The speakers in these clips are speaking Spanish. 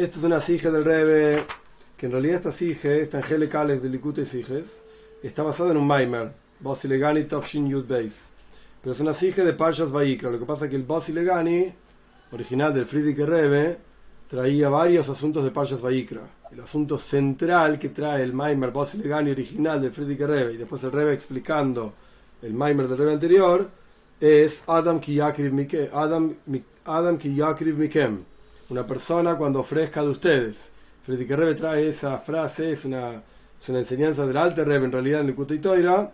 Esto es una sige del Rebe, que en realidad esta sige, esta Angelicales de Likute Siges, está basada en un Maimer, Bosilegani Tofshin Yud Beis. Pero es una sige de Parshas Vaikra. Lo que pasa es que el Bosilegani, original del Friedrich Rebe, traía varios asuntos de Parshas Vaikra. El asunto central que trae el Maimer Bosilegani original del Friedrich Rebe, y después el Rebe explicando el Maimer del Rebe anterior, es Adam Ki Mikem. Adam, Mikem una persona cuando ofrezca de ustedes. Friedrich Rebbe trae esa frase, es una, es una enseñanza del Alter Rebbe en realidad en el Kutei Toira,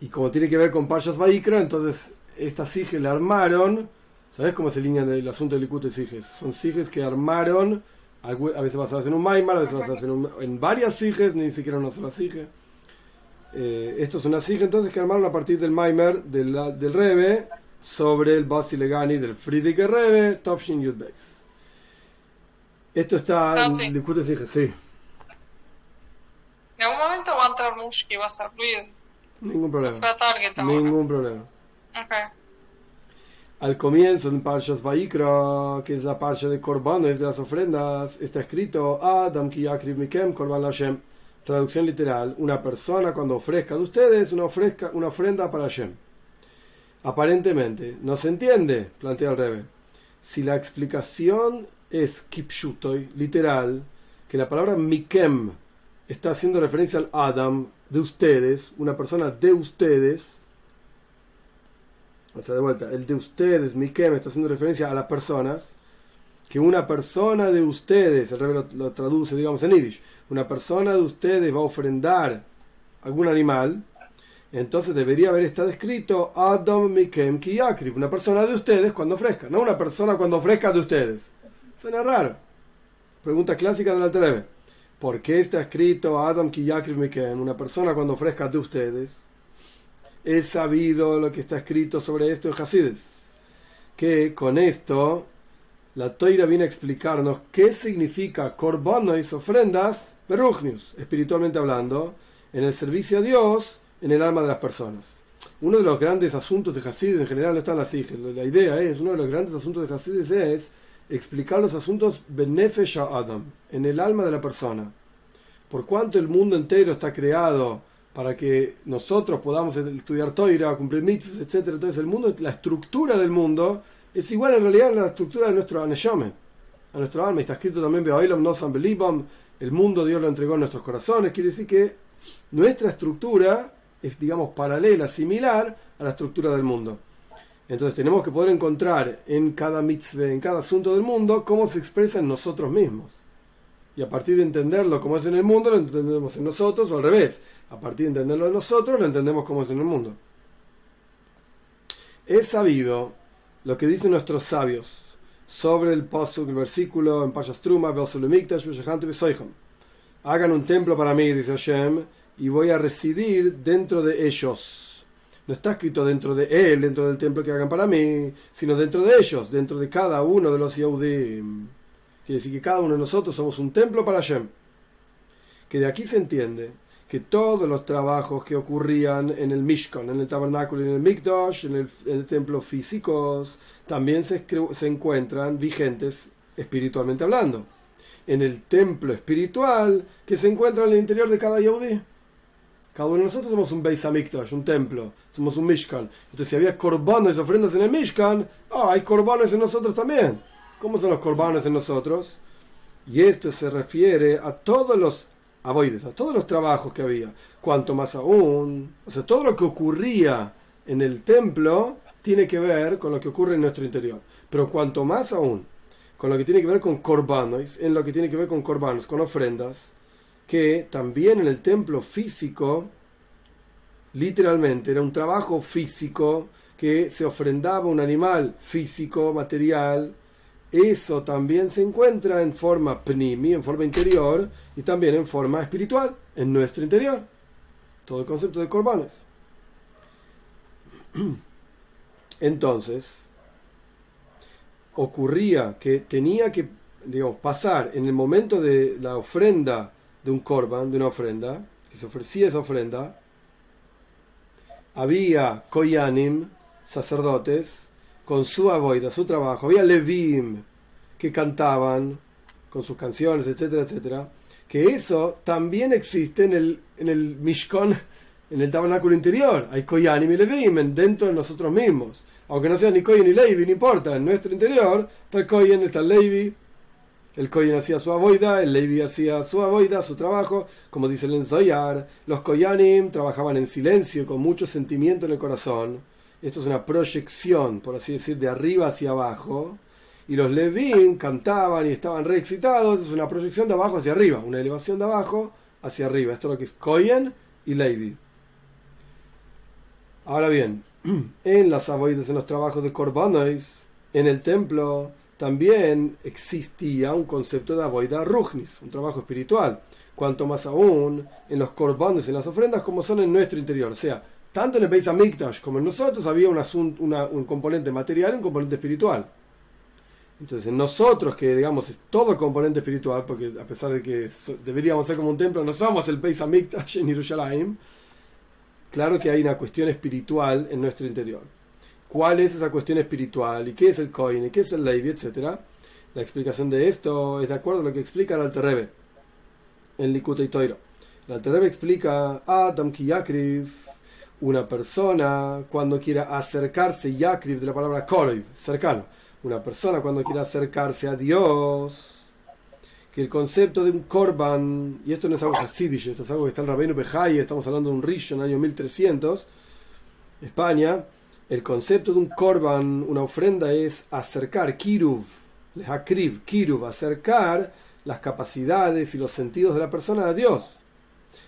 y como tiene que ver con Pashas Vaikra, entonces esta sige le armaron, ¿sabes cómo se línea el asunto del Likute Siges? Son siges que armaron, a veces basadas en un Maimar, a veces basadas en, en varias siges, ni siquiera una sola sige. Eh, esto es una sige entonces que armaron a partir del Maimer del, del Rebe sobre el Basilegani del Friedrich Rebbe, Topshin Yud Beis. Esto está en Likute dije, sí. En algún momento va a entrar Mushki, va a ser ruido. Ningún problema. target Ningún problema. Okay. Al comienzo en Parshas Vaikra, que es la parsha de Korbanes, de las ofrendas, está escrito Adam ki mikem korban Hashem. Traducción literal: Una persona cuando ofrezca de ustedes una, ofrezca, una ofrenda para Hashem. Aparentemente, no se entiende, plantea el Rebe. Si la explicación es kipshutoy, literal, que la palabra mikem está haciendo referencia al Adam de ustedes, una persona de ustedes. O sea, de vuelta, el de ustedes, mikem, está haciendo referencia a las personas. Que una persona de ustedes, el rey lo, traduce, digamos, en Yiddish, una persona de ustedes va a ofrendar algún animal, entonces debería haber estado escrito Adam Mikem Kiyakriv, una persona de ustedes cuando ofrezca, no una persona cuando ofrezca de ustedes. Suena raro. Pregunta clásica del Alter ¿Por qué está escrito Adam en una persona cuando ofrezca de ustedes? Es sabido lo que está escrito sobre esto en Hasides. Que con esto la Toira viene a explicarnos qué significa y ofrendas, berujnius, espiritualmente hablando, en el servicio a Dios, en el alma de las personas. Uno de los grandes asuntos de Hasides, en general no está en la la idea es, uno de los grandes asuntos de Hasides es explicar los asuntos Benefesh Adam, en el alma de la persona. Por cuanto el mundo entero está creado para que nosotros podamos estudiar Toira, cumplir mitzvahs, etc. Entonces el mundo, la estructura del mundo es igual en realidad a la estructura de nuestro Aneshome, a nuestro alma. Está escrito también el mundo Dios lo entregó en nuestros corazones. Quiere decir que nuestra estructura es, digamos, paralela, similar a la estructura del mundo. Entonces tenemos que poder encontrar en cada mitzvah, en cada asunto del mundo, cómo se expresa en nosotros mismos. Y a partir de entenderlo como es en el mundo, lo entendemos en nosotros, o al revés. A partir de entenderlo en nosotros, lo entendemos como es en el mundo. Es sabido lo que dicen nuestros sabios sobre el pasuk, el versículo en Payastruma, Hagan un templo para mí, dice Hashem, y voy a residir dentro de ellos no está escrito dentro de él, dentro del templo que hagan para mí, sino dentro de ellos, dentro de cada uno de los Yehudim. Quiere decir que cada uno de nosotros somos un templo para Hashem. Que de aquí se entiende que todos los trabajos que ocurrían en el Mishkan, en el tabernáculo, en el Mikdash, en el, templo físicos, también se, encuentran vigentes espiritualmente hablando. En el templo espiritual que se encuentra en el interior de cada Yehudi. Cada uno de nosotros somos un Beis Hamikdash, un templo, somos un Mishkan. Entonces, si había corbanos y ofrendas en el Mishkan, ah, hay corbanos en nosotros también. ¿Cómo son los corbanos en nosotros? Y esto se refiere a todos los avoides, a todos los trabajos que había. Cuanto más aún, o sea, todo lo que ocurría en el templo tiene que ver con lo que ocurre en nuestro interior. Pero cuanto más aún, con lo que tiene que ver con corbanos, en lo que tiene que ver con corbanos, con ofrendas, que también en el templo físico, literalmente, era un trabajo físico que se ofrendaba un animal físico, material, eso también se encuentra en forma pnimi, en forma interior, y también en forma espiritual, en nuestro interior. Todo el concepto de corbanes. Entonces, ocurría que tenía que digamos, pasar en el momento de la ofrenda de un korban, de una ofrenda, que se ofrecía esa ofrenda, había koyanim, sacerdotes, con su aboida, su trabajo, había levim, que cantaban, con sus canciones, etcétera, etcétera, que eso también existe en el, en el Mishkan, en el tabernáculo interior. Hay Koyanim y Levim dentro de nosotros mismos. Aunque no sea ni Koyen ni Levi, no importa, en nuestro interior está el Koyen, está el Levi. El Koyen hacía su avoida, el Levi hacía su avoida, su trabajo. Como dice el Enzoyar, los Koyanim trabajaban en silencio, con mucho sentimiento en el corazón. Esto es una proyección, por así decir, de arriba hacia abajo y los Levin cantaban y estaban re excitados. Es una proyección de abajo hacia arriba, una elevación de abajo hacia arriba. Esto es lo que es Koyen y Levi. Ahora bien, en las aboides, en los trabajos de Korbanos, en el templo, también existía un concepto de aboida Rugnis, un trabajo espiritual. Cuanto más aún en los Korbanos, en las ofrendas, como son en nuestro interior. O sea, tanto en el Beis Hamikdash como en nosotros había un, asunto, un componente material y un componente espiritual. Entonces, nosotros, que digamos es todo componente espiritual, porque a pesar de que deberíamos ser como un templo, no somos el Beis Hamikdash en Jerusalén, claro que hay una cuestión espiritual en nuestro interior. ¿Cuál es esa cuestión espiritual? ¿Y qué es el Koine? ¿Y qué es el Levi? Etcétera. La explicación de esto es de acuerdo a lo que explica el Alterrebe en Likutei Toiro. El Alterrebe explica Adam Kiyakriv, una persona cuando quiera acercarse, Yakriv de la palabra Koroiv, cercano una persona cuando quiere acercarse a Dios, que el concepto de un korban, y esto no es algo hasidish, esto es algo que está en Rabbeinu Bejai, estamos hablando de un Rish en el año 1300, España, el concepto de un korban, una ofrenda, es acercar, kiruv, lehakrib, kiruv, acercar las capacidades y los sentidos de la persona a Dios.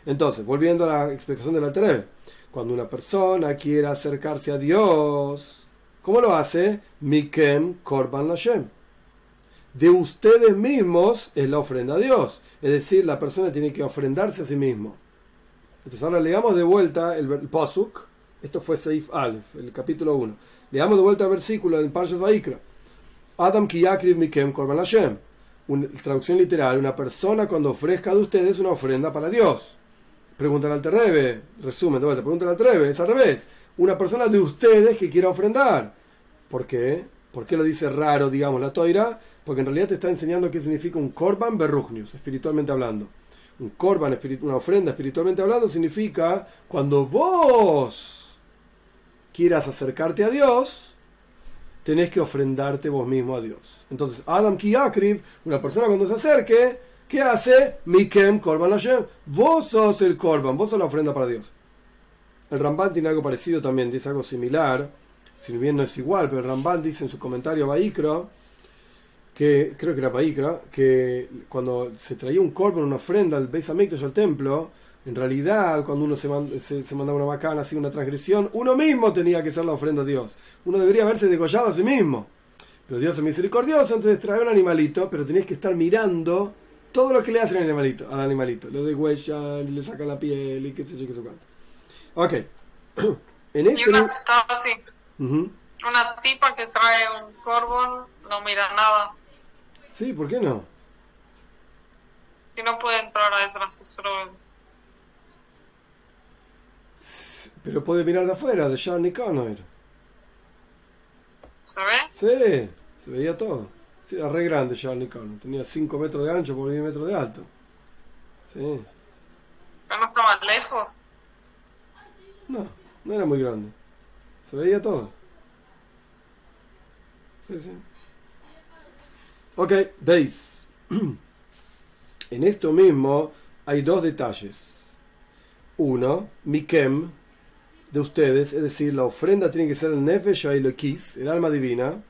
Entonces, volviendo a la explicación de la Treve, cuando una persona quiere acercarse a Dios, ¿Cómo lo hace? Mikem Korban Lashem. De ustedes mismos es la ofrenda a Dios. Es decir, la persona tiene que ofrendarse a sí mismo. Entonces ahora leamos de vuelta el, Pasuk. Esto fue Seif Aleph, el capítulo 1. Leamos de vuelta el versículo del Parshas Vaikra. Adam Kiyakriv Mikem Korban Lashem. Una traducción literal, una persona cuando ofrezca de ustedes una ofrenda para Dios. Pregunta al Terrebe, resumen de vuelta, pregunta al Terrebe, es al revés una persona de ustedes que quiera ofrendar. ¿Por qué? ¿Por qué lo dice raro, digamos, la toira? Porque en realidad te está enseñando qué significa un korban berrugnius, espiritualmente hablando. Un korban, una ofrenda espiritualmente hablando, significa cuando vos quieras acercarte a Dios, tenés que ofrendarte vos mismo a Dios. Entonces, Adam Kiakrib, una persona cuando se acerque, ¿qué hace? Mikem Korban Hashem. Vos sos el Korban, vos sos la ofrenda para Dios. El Ramban tiene algo parecido también, dice algo similar, si bien no es igual, pero el Ramban dice en su comentario a Baikra, que creo que era Baikra, que cuando se traía un corpo, una ofrenda al Beis Hamikdash al templo, en realidad cuando uno se, se, mandaba una bacana, hacía una transgresión, uno mismo tenía que ser la ofrenda a Dios. Uno debería haberse degollado a sí mismo. Pero Dios es misericordioso, entonces trae un animalito, pero tenías que estar mirando todo lo que le hacen al animalito, al animalito. Lo de huella, le sacan la piel y qué sé yo qué sé cuánto. Ok. en este. Y una, una tipa que trae un corbón no mira nada. Sí, ¿por qué no? Y no puede entrar a esa Pero puede mirar de afuera, de Charlie Connor. ¿Se ve? Sí, se veía todo. Sí, era re grande Charlie Connor. Tenía 5 metros de ancho por 10 metros de alto. Sí. ¿Pero no estaba lejos? No, no era muy grande. Se veía todo. Sí, sí. Ok, veis. En esto mismo hay dos detalles. Uno, Mikem, de ustedes, es decir, la ofrenda tiene que ser el Nefesh el alma divina.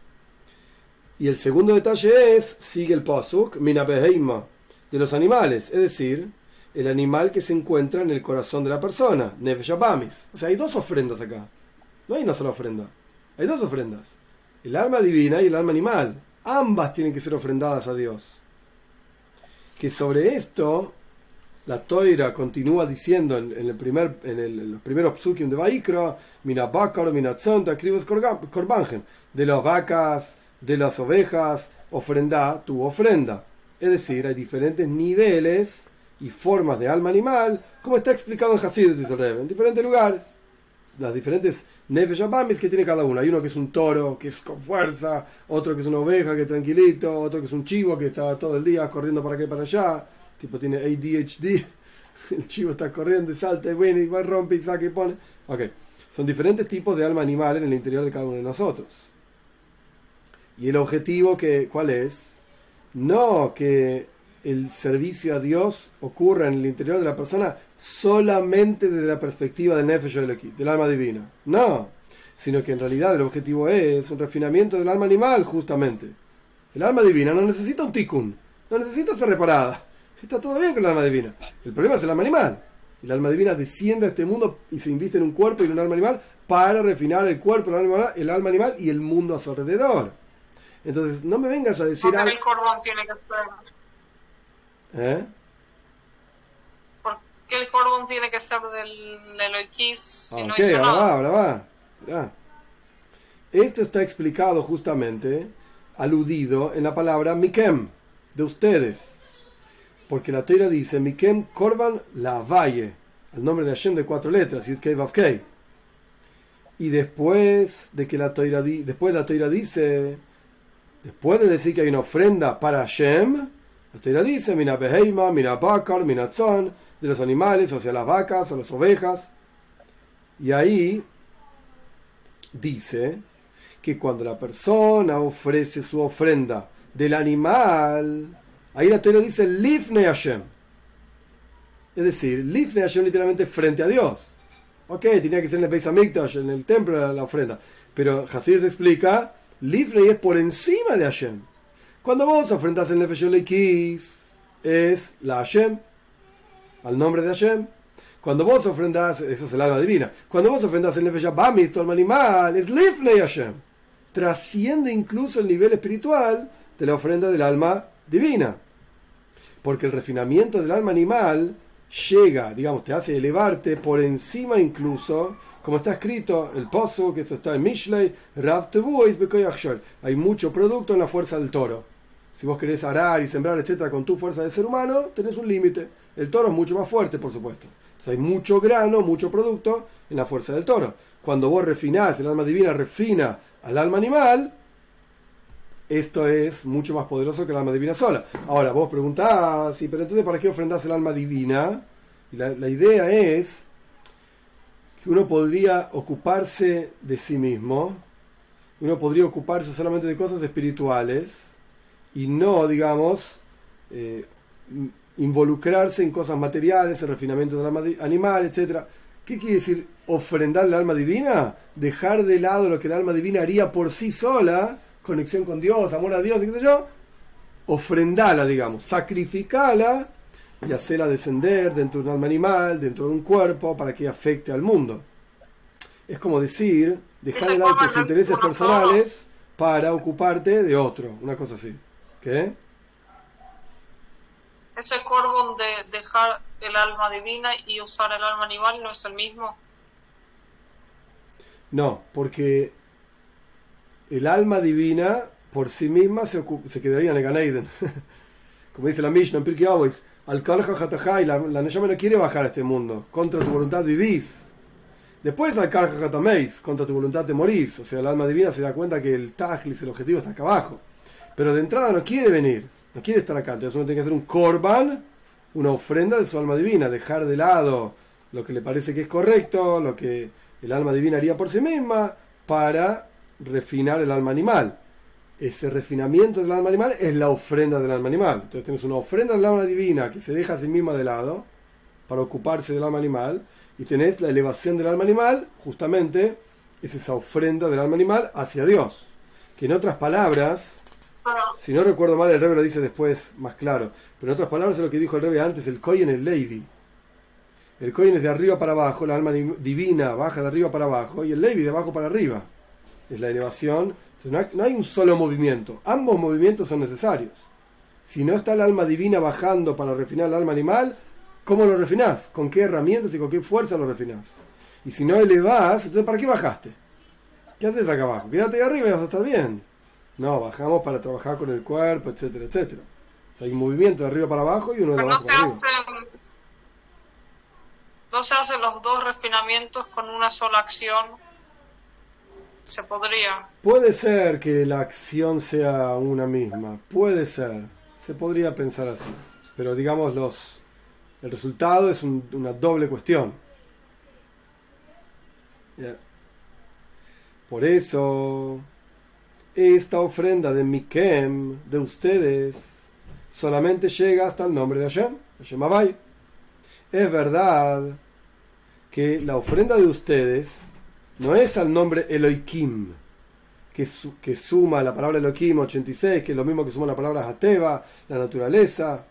Y el segundo detalle es, sigue el Pasuk, Minabeheima, de los animales, es decir, el animal que se encuentra en el corazón de la persona, Nefesh O sea, hay dos ofrendas acá. No hay una sola ofrenda. Hay dos ofrendas. El alma divina y el alma animal. Ambas tienen que ser ofrendadas a Dios. Que sobre esto, la Toira continúa diciendo en, el primer, en, los primeros psukim de Vaikra, Mina Bakar, Mina Korbangen, de las vacas, de las ovejas, ofrenda tu ofrenda. Es decir, hay diferentes niveles y formas de alma animal, como está explicado en Hasid, en diferentes lugares. Las diferentes Nefesh que tiene cada uno. Hay uno que es un toro, que es con fuerza, otro que es una oveja, que es tranquilito, otro que es un chivo, que está todo el día corriendo para acá y para allá, tipo tiene ADHD, el chivo está corriendo y salta y viene y va, rompe y saca y pone. Ok, son diferentes tipos de alma animal en el interior de cada uno de nosotros. Y el objetivo, que, ¿cuál es? No que el servicio a Dios ocurra en el interior de la persona solamente desde la perspectiva del Nefesh X, del alma divina. No, sino que en realidad el objetivo es un refinamiento del alma animal, justamente. El alma divina no necesita un tikkun, no necesita ser reparada. Está todo bien con el alma divina. El problema es el alma animal. El alma divina desciende a este mundo y se inviste en un cuerpo y en un alma animal para refinar el cuerpo, el alma, animal, el alma animal y el mundo a su alrededor. Entonces, no me vengas a decir algo. el cordón tiene que ser? ¿Eh? ¿Por qué el cordón tiene que ser del, X? Si ok, ahora va, ahora va. Mirá. Esto está explicado justamente, aludido en la palabra Mikem, de ustedes. Porque la Teira dice Mikem Korban la Valle, el nombre de Hashem de cuatro letras, Yud Vav Y después de que la Teira, después la Teira dice Después de decir que hay una ofrenda para Hashem, la Torah dice, mina beheima, mina bakar, mina tzon, de los animales, o sea, las vacas o las ovejas. Y ahí dice que cuando la persona ofrece su ofrenda del animal, ahí la Torah dice, lifne Hashem. Es decir, lifne Hashem literalmente frente a Dios. Ok, tenía que ser en el Beis en el templo la ofrenda. Pero Hasid explica Livnei es por encima de Hashem. Cuando vos ofrendas el Nefesh X, es la Hashem, al nombre de Hashem. Cuando vos ofrendas, eso es el alma divina. Cuando vos ofrendas el Nefesh Bamis, tu alma animal, es Livnei Hashem. Trasciende incluso el nivel espiritual de la ofrenda del alma divina. Porque el refinamiento del alma animal llega, digamos, te hace elevarte por encima incluso como está escrito el pozo, que esto está en Mishlei, Hay mucho producto en la fuerza del toro. Si vos querés arar y sembrar, etcétera, con tu fuerza de ser humano, tenés un límite. El toro es mucho más fuerte, por supuesto. hay mucho grano, mucho producto en la fuerza del toro. Cuando vos refinás, el alma divina refina al alma animal, esto es mucho más poderoso que el alma divina sola. Ahora, vos preguntás, sí, pero entonces, ¿para qué ofrendás el alma divina? Y la, idea es que uno podría ocuparse de sí mismo, uno podría ocuparse solamente de cosas espirituales y no, digamos, eh, involucrarse en cosas materiales, el refinamiento del alma animal, etc. ¿Qué quiere decir ofrendar el alma divina? Dejar de lado lo que el alma divina haría por sí sola, conexión con Dios, amor a Dios, y qué sé yo, ofrendarla, digamos, sacrificarla y hacerla descender dentro de un alma animal, dentro de un cuerpo, para que afecte al mundo. Es como decir, dejar de lado tus intereses personales para ocuparte de otro, una cosa así. ¿Qué? Ese corvo de dejar el alma divina y usar el alma animal no es el mismo. No, porque el alma divina por sí misma se, se quedaría en el. Como dice la Mishnah en Pirkei Avos, al y la, la Neshama no quiere bajar a este mundo. Contra tu voluntad vivís. Después al Karja contra tu voluntad te morís. O sea, el alma divina se da cuenta que el Tajlis, el objetivo, está acá abajo. Pero de entrada no quiere venir. No quiere estar acá. Entonces uno tiene que hacer un korban, una ofrenda de su alma divina. Dejar de lado lo que le parece que es correcto, lo que el alma divina haría por sí misma, para refinar el alma animal ese refinamiento del alma animal es la ofrenda del alma animal. Entonces tienes una ofrenda del alma divina que se deja a sí misma de lado para ocuparse del alma animal y tenés la elevación del alma animal, justamente es esa ofrenda del alma animal hacia Dios. Que en otras palabras, si no recuerdo mal, el Rebe lo dice después más claro, pero en otras palabras es lo que dijo el Rebe antes, el Koyen el Levi. El Koyen es de arriba para abajo, la alma divina baja de arriba para abajo y el Levi de abajo para arriba. Es la elevación no hay un solo movimiento, ambos movimientos son necesarios. Si no está el alma divina bajando para refinar el alma animal, ¿cómo lo refinás? ¿Con qué herramientas y con qué fuerza lo refinás? Y si no elevás, entonces ¿para qué bajaste? ¿Qué haces acá abajo? Quédate ahí arriba y vas a estar bien. No, bajamos para trabajar con el cuerpo, etcétera, etcétera. hay un movimiento de arriba para abajo y uno de abajo para arriba. no se hacen los dos refinamientos con una sola acción Puede ser que la acción sea una misma, puede ser, se podría pensar así, pero digamos los, el resultado es una doble cuestión. Por eso, esta ofrenda de Mikem, de ustedes, solamente llega hasta el nombre de Hashem, Hashem. Es verdad que la ofrenda de ustedes no es al nombre Elohim, que, suma la palabra Elohim 86, que es lo mismo que suma la palabra Hateva, la naturaleza,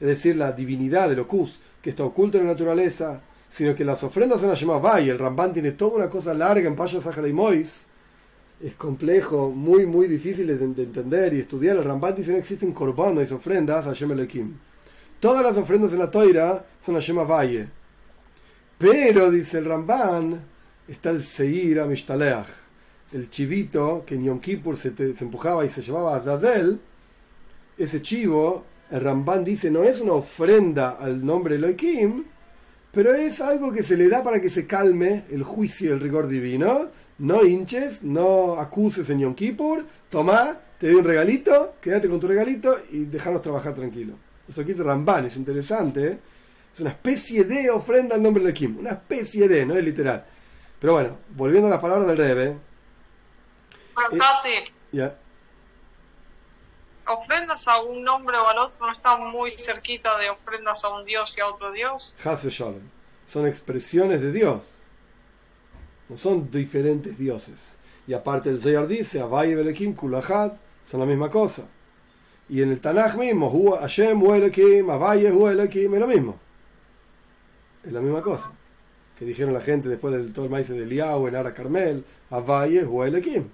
es decir, la divinidad de Locus, que está oculta en la naturaleza, sino que las ofrendas son Hashem Abai. El Ramban tiene toda una cosa larga en Paya Sahara y Mois es complejo, muy, muy difícil de, entender y estudiar. El Ramban dice no existen corbanos y ofrendas a Hashem Elohim. Todas las ofrendas en la toira son a Shema Valle. Pero, dice el Ramban, está el Seir Mishtaleach, el chivito que en Yom Kippur se, se empujaba y se llevaba a Zazel. Ese chivo, el Ramban dice, no es una ofrenda al nombre Elohim, pero es algo que se le da para que se calme el juicio y el rigor divino no hinches, no acuses en Yom Kippur, toma, te doy un regalito, quédate con tu regalito y déjanos trabajar tranquilo. Eso aquí es Ramban, es interesante, ¿eh? es una especie de ofrenda al nombre de Kim, una especie de, no es literal. Pero bueno, volviendo a las palabras del Rebe. Eh, ofrendas a un nombre o al otro no están muy cerquita de ofrendas a un dios y a otro dios. Son expresiones de Dios no son diferentes dioses. Y aparte el Zayar dice, Abaye Belekim Kulahad, son la misma cosa. Y en el Tanaj mismo, Hashem Huelekim, Abaye Huelekim, es lo mismo. Es la misma cosa. Que dijeron la gente después del todo el maíz de Liao en Ara Carmel, Abaye Huelekim.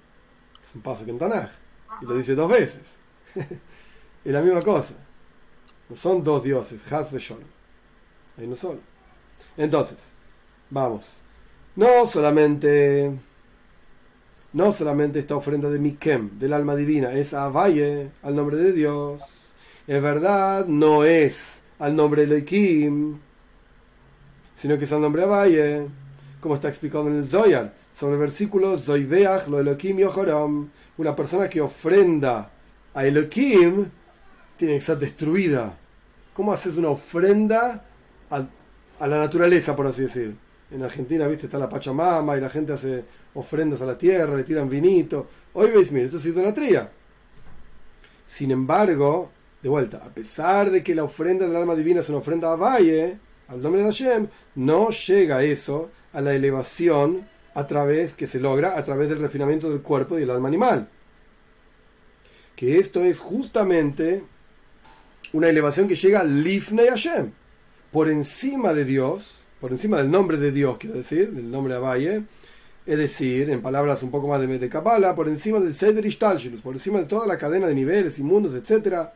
Es un paso que en Tanaj. Y lo dice dos veces. es la misma cosa. No son dos dioses, Haz Sholom. Hay no solo. Entonces, vamos. No solamente, no solamente esta ofrenda de Mikem, del alma divina, es a Valle, al nombre de Dios. Es verdad, no es al nombre de Elohim, sino que al nombre Valle, como está explicado en el Zoyar, sobre el versículo Zoiveach lo Elohim Yohoram. Una persona que ofrenda a Elohim tiene que ser destruida. ¿Cómo haces una ofrenda a, a la naturaleza, por así decir? En Argentina, viste, está la Pachamama y la gente hace ofrendas a la tierra, le tiran vinito. Hoy veis, mire, esto es idolatría. Sin embargo, de vuelta, a pesar de que la ofrenda del alma divina es una ofrenda a Valle, al nombre de Hashem, no llega eso a la elevación a través que se logra a través del refinamiento del cuerpo y del alma animal. Que esto es justamente una elevación que llega Lifnei Hashem, por encima de Dios, por encima del nombre de Dios, quiero decir, del nombre de Abaye, es decir, en palabras un poco más de, de Kabbalah, por encima del Seder Ishtalshilus, por encima de toda la cadena de niveles y mundos, etc.,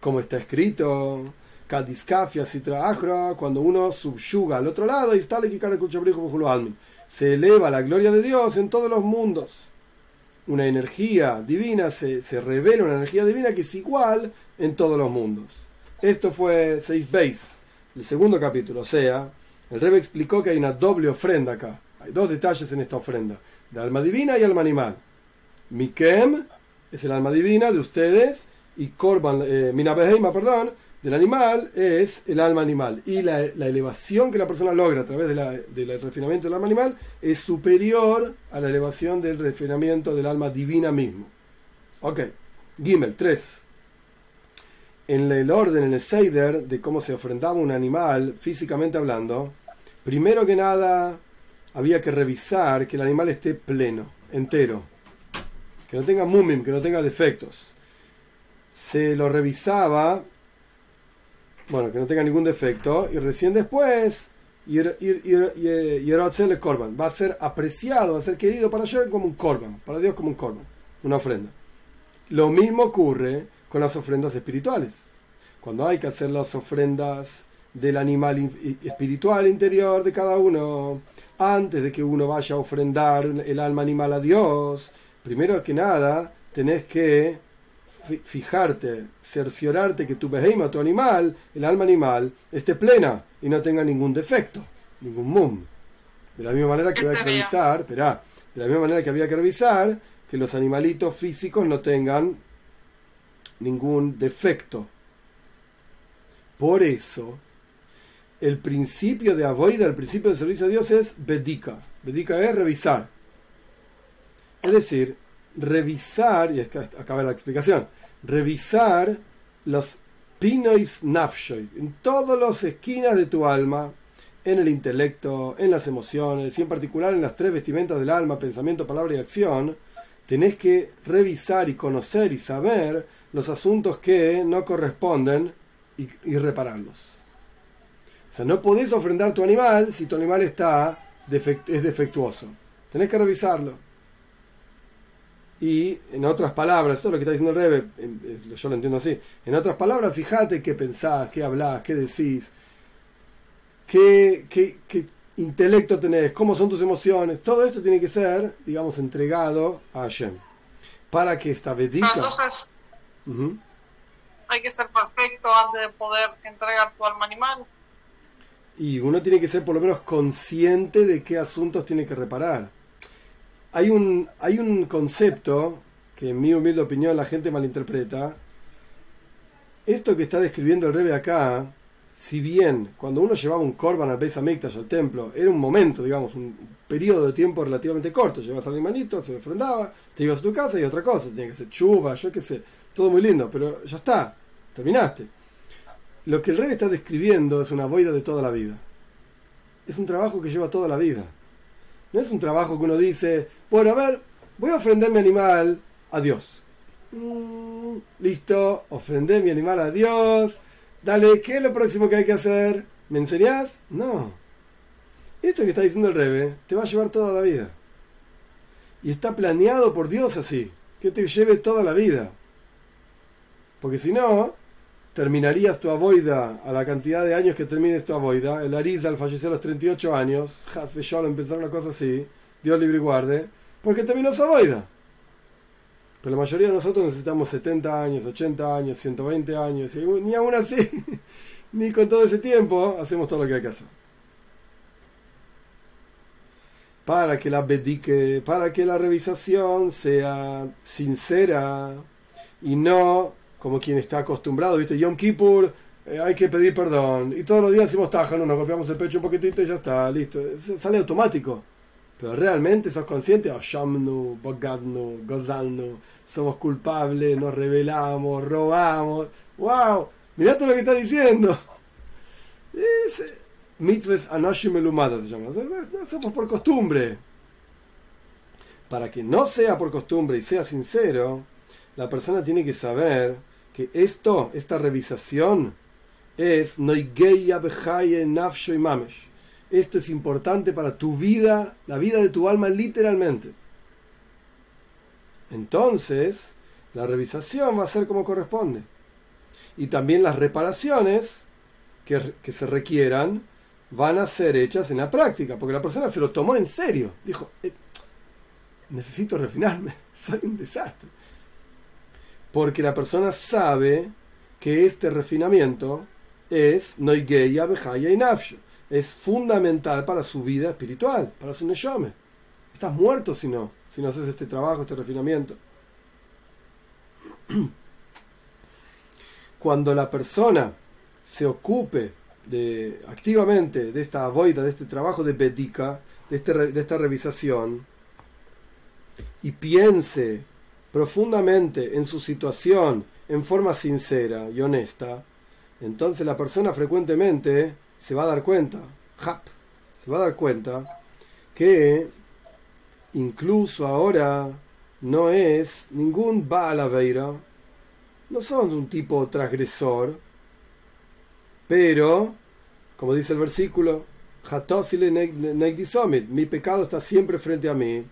como está escrito, Kadiskafia Sitra Ahra, cuando uno subyuga al otro lado, y se eleva la gloria de Dios en todos los mundos. Una energía divina, se, se revela una energía divina que es igual en todos los mundos. Esto fue 6 Base, el segundo capítulo, o sea, el Rebbe explicó que hay una doble ofrenda acá. Hay dos detalles en esta ofrenda: de alma divina y alma animal. Mikem es el alma divina de ustedes y Korban, eh, perdón, del animal es el alma animal. Y la, elevación que la persona logra a través del refinamiento del alma animal es superior a la elevación del refinamiento del alma divina mismo. Ok, Gimel 3 en el orden, en el Seider, de cómo se ofrendaba un animal, físicamente hablando, Primero que nada, había que revisar que el animal esté pleno, entero, que no tenga mumim, que no tenga defectos. Se lo revisaba, bueno, que no tenga ningún defecto, y recién después, el Korban, va a ser apreciado, va a ser querido para Dios como un Korban, para Dios como un Korban, una ofrenda. Lo mismo ocurre con las ofrendas espirituales. Cuando hay que hacer las ofrendas del animal espiritual interior de cada uno, antes de que uno vaya a ofrendar el alma animal a Dios, primero que nada tenés que fijarte, cerciorarte que tu beheima, tu animal, el alma animal, esté plena y no tenga ningún defecto, ningún mum. De la misma manera que voy a revisar, espera, De la misma manera que había que revisar que los animalitos físicos no tengan ningún defecto. Por eso, el principio de avoida, el principio del servicio a Dios es bedika. Bedika es revisar. Es decir, revisar, y acaba la explicación, revisar los pinois nafshoy, en todas las esquinas de tu alma, en el intelecto, en las emociones, y en particular en las tres vestimentas del alma, pensamiento, palabra y acción, tenés que revisar y conocer y saber los asuntos que no corresponden y, repararlos. O sea, no podés ofrendar tu animal si tu animal está es defectuoso. Tenés que revisarlo. Y en otras palabras, esto es lo que está diciendo el Rebe, yo lo entiendo así. En otras palabras, fíjate qué pensás, qué hablás, qué decís, qué, qué, qué intelecto tenés, cómo son tus emociones. Todo esto tiene que ser, digamos, entregado a Hashem. Para que esta vedika. Hay que ser perfecto antes de poder entregar tu alma animal. Y uno tiene que ser por lo menos consciente de qué asuntos tiene que reparar. Hay un, hay un concepto que en mi humilde opinión la gente malinterpreta. Esto que está describiendo el Rebe acá, si bien cuando uno llevaba un korban al Beis Hamikdash, al templo, era un momento, digamos, un periodo de tiempo relativamente corto, llevas al animalito, se ofrendaba, te ibas a tu casa y otra cosa, tenía que ser chuva, yo qué sé, todo muy lindo, pero ya está, terminaste. Lo que el rey está describiendo es una boida de toda la vida. Es un trabajo que lleva toda la vida. No es un trabajo que uno dice, bueno, a ver, voy a ofrender mi animal a Dios. Mm, listo, ofrendé mi animal a Dios. Dale, ¿qué es lo próximo que hay que hacer? ¿Me enseñás? No. Esto que está diciendo el Rebe te va a llevar toda la vida. Y está planeado por Dios así, que te lleve toda la vida. Porque si no, terminarías tu aboida a la cantidad de años que termines tu aboida. El Arizal falleció a los 38 años. Hasbe empezó una cosa así. Dios libre y guarde. Porque terminó su aboida. Pero la mayoría de nosotros necesitamos 70 años, 80 años, 120 años. Ni aún así, ni con todo ese tiempo, hacemos todo lo que hay que hacer. Para que la bedique, para que la revisación sea sincera y no como quien está acostumbrado, ¿viste? Yom Kippur, eh, hay que pedir perdón. Y todos los días decimos no nos golpeamos el pecho un poquitito y ya está, listo. Sale automático. Pero realmente sos consciente, Shamnu, Bogadnu, Gozalnu, somos culpables, nos rebelamos, robamos. ¡Wow! Mirá todo lo que está diciendo. Es, mitzvahs Anoshim Elumada se llama. No hacemos por costumbre. Para que no sea por costumbre y sea sincero, la persona tiene que saber que esto, esta revisación, es Esto es importante para tu vida, la vida de tu alma literalmente. Entonces, la revisación va a ser como corresponde. Y también las reparaciones que, que, se requieran van a ser hechas en la práctica, porque la persona se lo tomó en serio. Dijo, eh, necesito refinarme, soy un desastre porque la persona sabe que este refinamiento es noigeya, bejaya y nafsho. Es fundamental para su vida espiritual, para su neshome. Estás muerto si no, si no haces este trabajo, este refinamiento. Cuando la persona se ocupe activamente de esta voida, de este trabajo de bedika, de, este, de esta revisación, y piense profundamente en su situación en forma sincera y honesta, entonces la persona frecuentemente se va a dar cuenta, se va a dar cuenta que incluso ahora no es ningún balaveira, no son un tipo transgresor, pero, como dice el versículo, mi pecado está siempre frente a mí.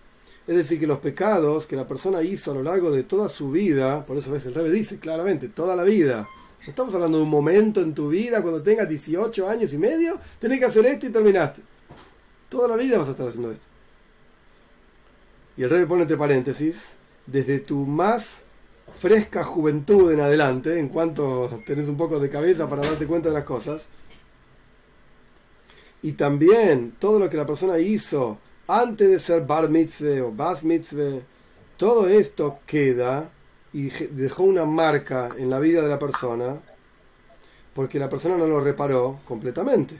Es decir, que los pecados que la persona hizo a lo largo de toda su vida, por eso ves, el Rebe dice claramente, toda la vida. No estamos hablando de un momento en tu vida cuando tengas 18 años y medio, tenés que hacer esto y terminaste. Toda la vida vas a estar haciendo esto. Y el Rebe pone entre paréntesis, desde tu más fresca juventud en adelante, en cuanto tenés un poco de cabeza para darte cuenta de las cosas, y también todo lo que la persona hizo antes de ser bar mitzvah o bas mitzvah, todo esto queda y dejó una marca en la vida de la persona porque la persona no lo reparó completamente.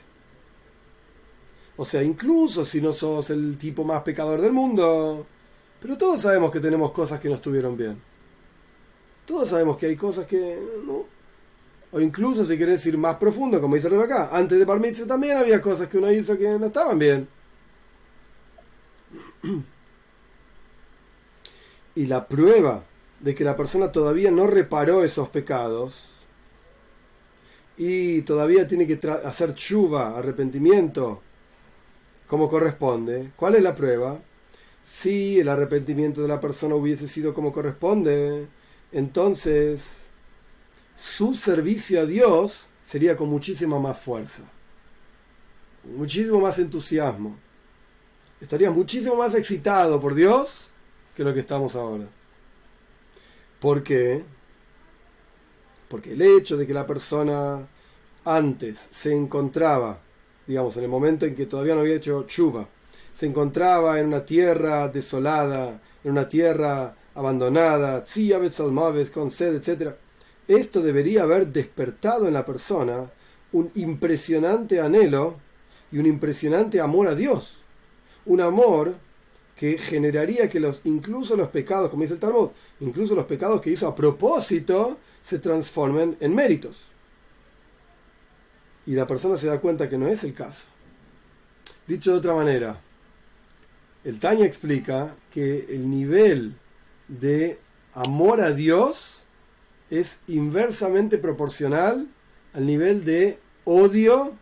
O sea, incluso si no sos el tipo más pecador del mundo, pero todos sabemos que tenemos cosas que no estuvieron bien. Todos sabemos que hay cosas que no. O incluso si querés ir más profundo, como dice acá, antes de Parmitzvah también había cosas que uno hizo que no estaban bien. Y la prueba de que la persona todavía no reparó esos pecados y todavía tiene que hacer chuva, arrepentimiento, como corresponde. ¿Cuál es la prueba? Si el arrepentimiento de la persona hubiese sido como corresponde, entonces su servicio a Dios sería con muchísima más fuerza, muchísimo más entusiasmo. Estarías muchísimo más excitado por Dios que lo que estamos ahora. ¿Por qué? Porque el hecho de que la persona antes se encontraba, digamos, en el momento en que todavía no había hecho chuva, se encontraba en una tierra desolada, en una tierra abandonada, con sed, etc. Esto debería haber despertado en la persona un impresionante anhelo y un impresionante amor a Dios. Un amor que generaría que los, incluso los pecados, como dice el Talmud, incluso los pecados que hizo a propósito, se transformen en méritos. Y la persona se da cuenta que no es el caso. Dicho de otra manera, el Taña explica que el nivel de amor a Dios es inversamente proporcional al nivel de odio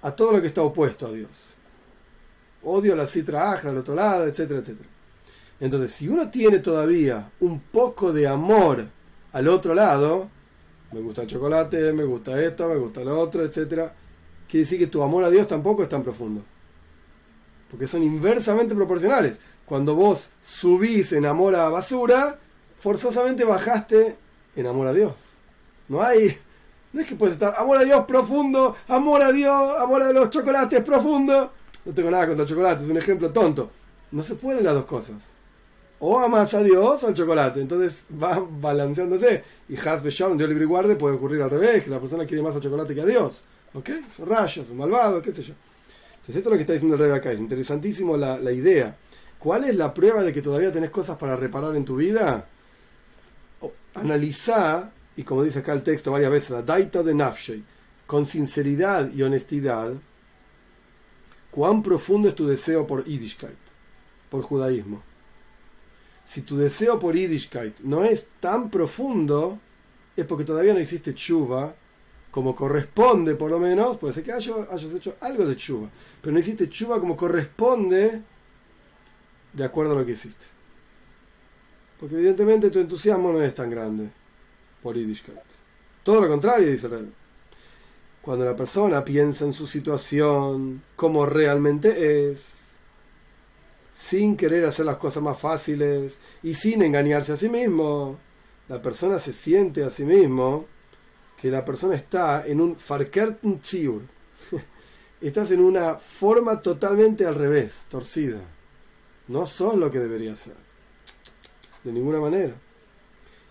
a todo lo que está opuesto a Dios odio la citra ajra al otro lado, etcétera, etcétera. Entonces, si uno tiene todavía un poco de amor al otro lado, me gusta el chocolate, me gusta esto, me gusta lo otro, etcétera, quiere decir que tu amor a Dios tampoco es tan profundo. Porque son inversamente proporcionales. Cuando vos subís en amor a basura, forzosamente bajaste en amor a Dios. No hay. No es que puedes estar amor a Dios profundo, amor a Dios, amor a los chocolates profundo. No tengo nada contra el chocolate, es un ejemplo tonto. No se pueden las dos cosas. O amas a Dios o al chocolate. Entonces va balanceándose. Y Has Shalom, Dios libre y guarde, puede ocurrir al revés, que la persona quiere más al chocolate que a Dios. ¿Ok? Son rayos, son malvados, qué sé yo. Entonces esto es lo que está diciendo el rey acá. Es interesantísimo la, la idea. ¿Cuál es la prueba de que todavía tenés cosas para reparar en tu vida? Analizá, y como dice acá el texto varias veces, Daita de Nafshei, con sinceridad y honestidad, cuán profundo es tu deseo por Yiddishkeit, por judaísmo. Si tu deseo por Yiddishkeit no es tan profundo, es porque todavía no hiciste chuva como corresponde, por lo menos. Puede ser que hayas, hecho algo de chuva, pero no hiciste chuva como corresponde de acuerdo a lo que hiciste. Porque evidentemente tu entusiasmo no es tan grande por Yiddishkeit. Todo lo contrario, dice el cuando la persona piensa en su situación como realmente es, sin querer hacer las cosas más fáciles y sin engañarse a sí mismo, la persona se siente a sí mismo que la persona está en un farkerten Estás en una forma totalmente al revés, torcida. No sos lo que debería ser. De ninguna manera.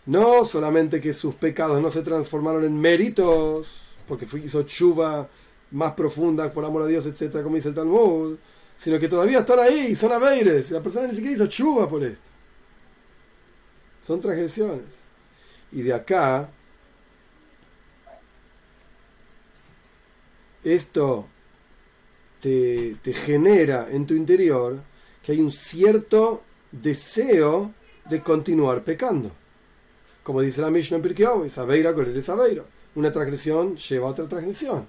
No solamente que sus pecados no se transformaron en méritos, porque hizo chuva más profunda por amor a Dios, etcétera, como dice el Talmud, sino que todavía están ahí, son abeires, la persona ni siquiera hizo chuva por esto. Son transgresiones. Y de acá, esto te, te genera en tu interior que hay un cierto deseo de continuar pecando. Como dice la Mishnah en Pirkei Sabeira con el Sabeira una transgresión lleva a otra transgresión.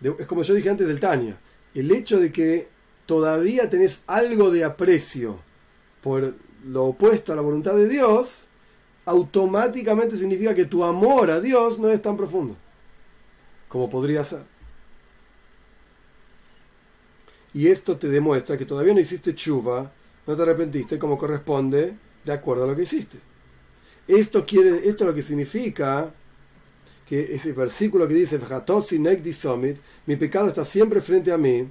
es como yo dije antes del Tania, el hecho de que todavía tenés algo de aprecio por lo opuesto a la voluntad de Dios, automáticamente significa que tu amor a Dios no es tan profundo como podría ser. Y esto te demuestra que todavía no hiciste chuva, no te arrepentiste como corresponde de acuerdo a lo que hiciste. Esto quiere, esto lo que significa que ese versículo que dice, mi pecado está siempre frente a mí,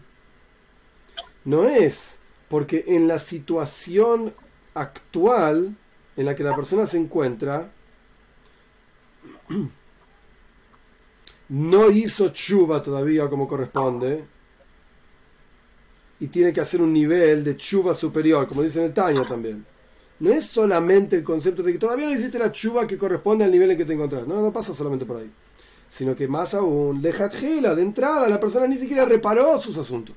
no es Porque en la situación actual en la que la persona se encuentra, no hizo chuva todavía como corresponde y tiene que hacer un nivel de chuva superior, como dice en el Taño también. No es solamente el concepto de que todavía no hiciste la chuva que corresponde al nivel en que te encontrás. No, no pasa solamente por ahí. Sino que más aún, lejatjela, de entrada, la persona ni siquiera reparó sus asuntos.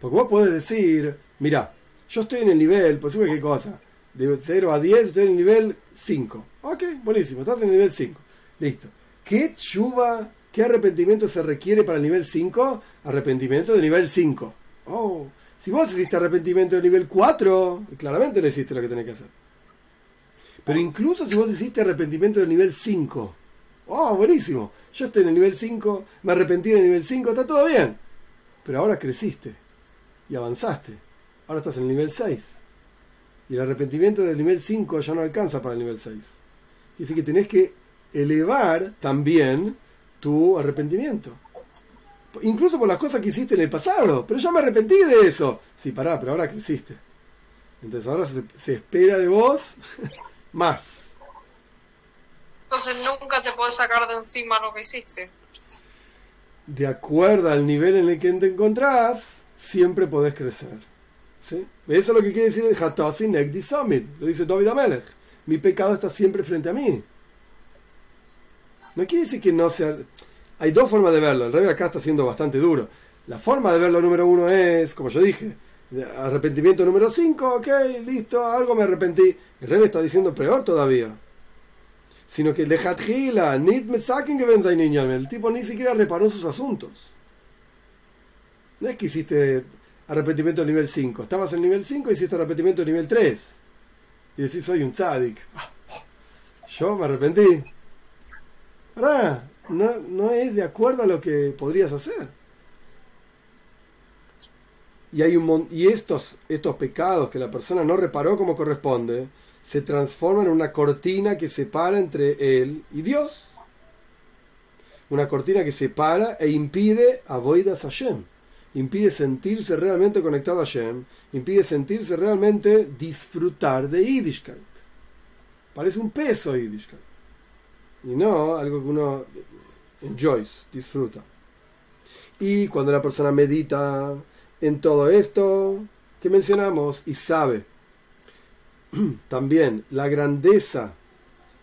Porque vos podés decir, mira, yo estoy en el nivel, pues qué cosa, de 0 a 10, estoy en el nivel 5. Ok, buenísimo, estás en el nivel 5. Listo. ¿Qué chuva, qué arrepentimiento se requiere para el nivel 5? Arrepentimiento de nivel 5. Oh, si vos hiciste arrepentimiento de nivel 4, claramente no hiciste lo que tenés que hacer. Pero incluso si vos hiciste arrepentimiento del nivel 5, oh, buenísimo, yo estoy en el nivel 5, me arrepentí en el nivel 5, está todo bien. Pero ahora creciste y avanzaste. Ahora estás en el nivel 6. Y el arrepentimiento del nivel 5 ya no alcanza para el nivel 6. Dice que tenés que elevar también tu arrepentimiento. Incluso por las cosas que hiciste en el pasado. Pero ya me arrepentí de eso. Sí, pará, pero ahora que hiciste. Entonces ahora se, espera de vos más. Entonces nunca te podés sacar de encima lo que hiciste. De acuerdo al nivel en el que te encontrás, siempre podés crecer. ¿Sí? Eso es lo que quiere decir el Hatosi Negdi Summit. Lo dice David Amelech. Mi pecado está siempre frente a mí. No quiere decir que no sea... Hay dos formas de verlo. El rey acá está siendo bastante duro. La forma de verlo número uno es, como yo dije, arrepentimiento número 5, ok, listo, algo me arrepentí. El rey está diciendo peor todavía. Sino que lejatjila, nit me saquen que ven El tipo ni siquiera reparó sus asuntos. No es que hiciste arrepentimiento nivel 5. Estabas en nivel 5 y hiciste arrepentimiento nivel 3. Y decís, soy un tzadik. Yo me arrepentí. ¿Verdad? No, no es de acuerdo a lo que podrías hacer. Y, hay un, y estos, estos pecados que la persona no reparó como corresponde, se transforman en una cortina que separa entre él y Dios. Una cortina que separa e impide a Boidas. Impide sentirse realmente conectado a Hashem. Impide sentirse realmente disfrutar de Yiddishkeit. Parece un peso Yiddishkeit. Y no algo que uno enjoys, disfruta. Y cuando la persona medita en todo esto que mencionamos y sabe también la grandeza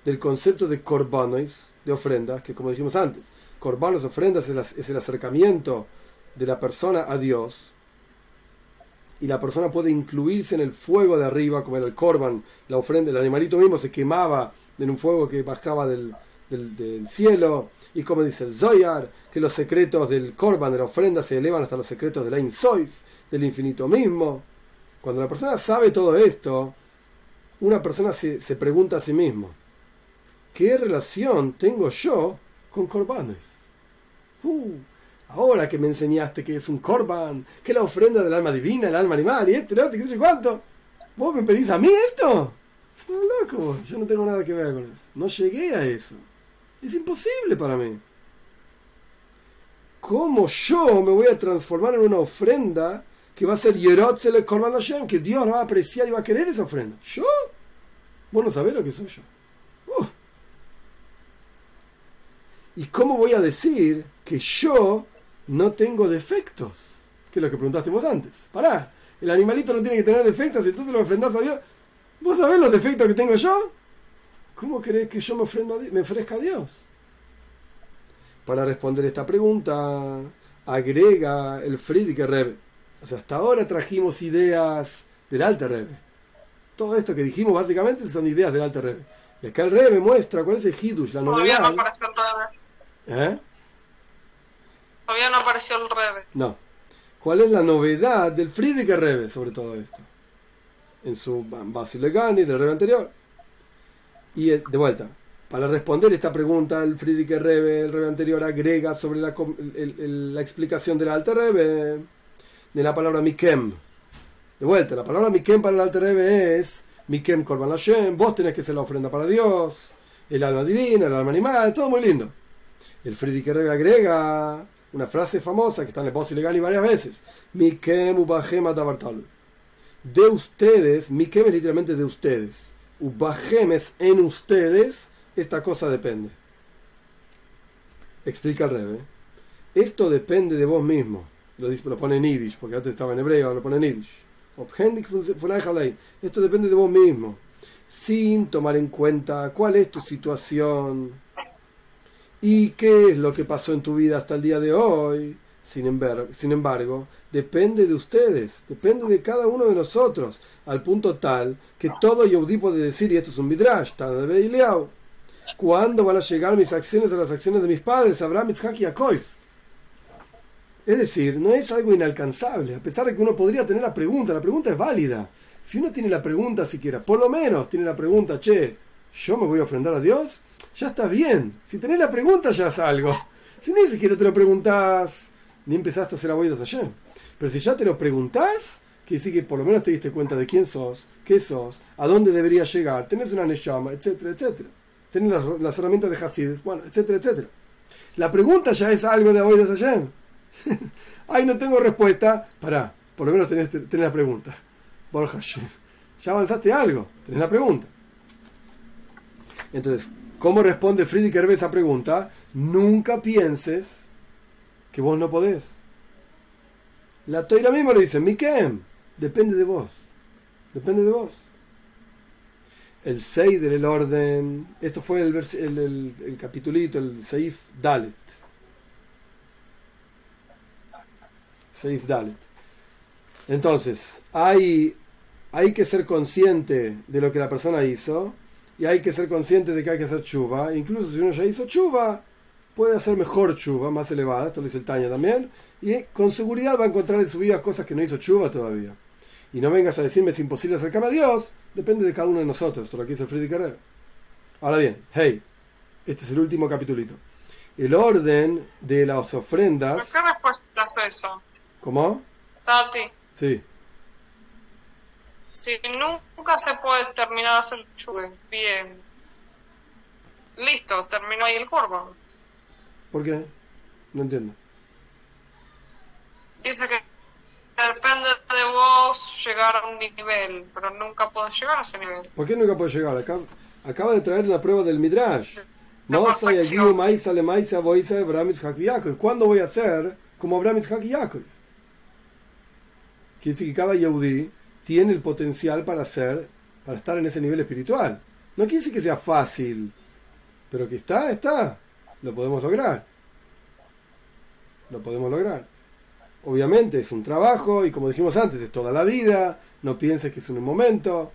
del concepto de korbanos, de ofrendas, que como dijimos antes, korbanos, ofrendas es el acercamiento de la persona a Dios, y la persona puede incluirse en el fuego de arriba, como era el korban, la ofrenda, el animalito mismo se quemaba en un fuego que bajaba del, cielo, y como dice el Zoyar, que los secretos del Korban, de la ofrenda, se elevan hasta los secretos del Ein Soif, del infinito mismo. Cuando la persona sabe todo esto, una persona se, pregunta a sí mismo, ¿qué relación tengo yo con Korbanes? Uh, ahora que me enseñaste que es un Korban, que la ofrenda del alma divina, el alma animal, y este, otro, qué cuánto, ¿vos me pedís a mí esto? Es loco, yo no tengo nada que ver con eso. No llegué a eso. Es imposible para mí. ¿Cómo yo me voy a transformar en una ofrenda que va a ser Yerotzel Korban Hashem? Que Dios va a apreciar y va a querer esa ofrenda. ¿Yo? Vos no sabés lo que soy yo. ¿Y cómo voy a decir que yo no tengo defectos? Que es lo que preguntaste vos antes. Pará, el animalito no tiene que tener defectos, entonces lo ofrendás a Dios. ¿Vos sabés los defectos que tengo yo? ¿Cómo crees que yo me, me ofrezca a Dios? Para responder esta pregunta, agrega el Friedrich Rebbe. O sea, hasta ahora trajimos ideas del Alter Rebbe. Todo esto que dijimos básicamente son ideas del Alter Rebbe. Y acá el Rebbe muestra cuál es el Hidush, la novedad. Todavía no apareció el Rebbe. ¿Eh? Todavía no apareció el Rebbe. No. ¿Cuál es la novedad del Friedrich Rebbe sobre todo esto? En su Basilegani del Rebbe anterior. Y eh, de vuelta, para responder esta pregunta, el Friedrich Rebe, el Rebe anterior, agrega sobre la, la explicación del Alter Rebe de la palabra Mikem. De vuelta, la palabra Mikem para el Alter Rebe es Mikem Korban Hashem, vos tenés que ser la ofrenda para Dios, el alma divina, el alma animal, todo muy lindo. El Friedrich Rebe agrega Una frase famosa que está en el post ilegal y varias veces. Mikem ubahem De ustedes, Mikem es literalmente de ustedes. Ubahem es en ustedes, esta cosa depende. Explica el Rebe. Esto depende de vos mismo. Lo, dice, lo pone en Yiddish, porque antes estaba en hebreo, lo pone en Yiddish. Esto depende de vos mismo. Sin tomar en cuenta cuál es tu situación y qué es lo que pasó en tu vida hasta el día de hoy. Sin embargo, depende de ustedes, depende de cada uno de nosotros, al punto tal que todo Yehudi puede decir, y esto es un midrash, de ¿cuándo van a llegar mis acciones a las acciones de mis padres, Abraham, Isaac y Jacob? Es decir, no es algo inalcanzable, a pesar de que uno podría tener la pregunta, la pregunta es válida. Si uno tiene la pregunta siquiera, por lo menos tiene la pregunta, che, ¿yo me voy a ofrendar a Dios? Ya está bien. Si tenés la pregunta ya es algo. Si ni siquiera te lo preguntás, ni empezaste a hacer aboidas ayer. Pero si ya te lo preguntás, quiere decir que por lo menos te diste cuenta de quién sos, qué sos, a dónde deberías llegar, tenés una neshama, etcétera, etcétera. Tenés las, herramientas de Hasid, bueno, etcétera, etcétera. La pregunta ya es algo de aboidas ayer. Ay, no tengo respuesta. Pará, por lo menos tenés, tenés la pregunta. Borja, ya avanzaste algo, tenés la pregunta. Entonces, ¿cómo responde Friedrich Herbe esa pregunta? Nunca pienses que vos no podés. La toira misma le dice, Mikem, depende de vos. Depende de vos. El Seider, el orden. Esto fue el, el, el, el capitulito, el Seif Dalet. Seif Dalet. Entonces, hay, hay que ser consciente de lo que la persona hizo y hay que ser consciente de que hay que hacer chuva. Incluso si uno ya hizo chuva, puede hacer mejor chuva, más elevada, esto lo dice el Taña también, y con seguridad va a encontrar en su vida cosas que no hizo chuva todavía. Y no vengas a decirme es imposible acercarme a Dios, depende de cada uno de nosotros, esto lo que dice Friedrich Carrera. Ahora bien, hey, este es el último capitulito. El orden de las ofrendas. ¿Qué respuesta es eso? ¿Cómo? Tati. Sí. Si nunca se puede terminar de hacer chuve, bien. Listo, terminó ahí el corvo. ¿Por qué? No entiendo. Dice que depende de vos llegar a un nivel, pero nunca puedes llegar a ese nivel. ¿Por qué nunca puedes llegar? Acá, acaba de traer la prueba del Midrash. No ¿Cuándo voy a ser como Abraham, Isaac y Jacob? Quiere decir que cada Yehudi tiene el potencial para ser, para estar en ese nivel espiritual. No quiere decir que sea fácil, pero que está, está. Lo podemos lograr. Lo podemos lograr. Obviamente es un trabajo y como dijimos antes, es toda la vida. No pienses que es en un momento.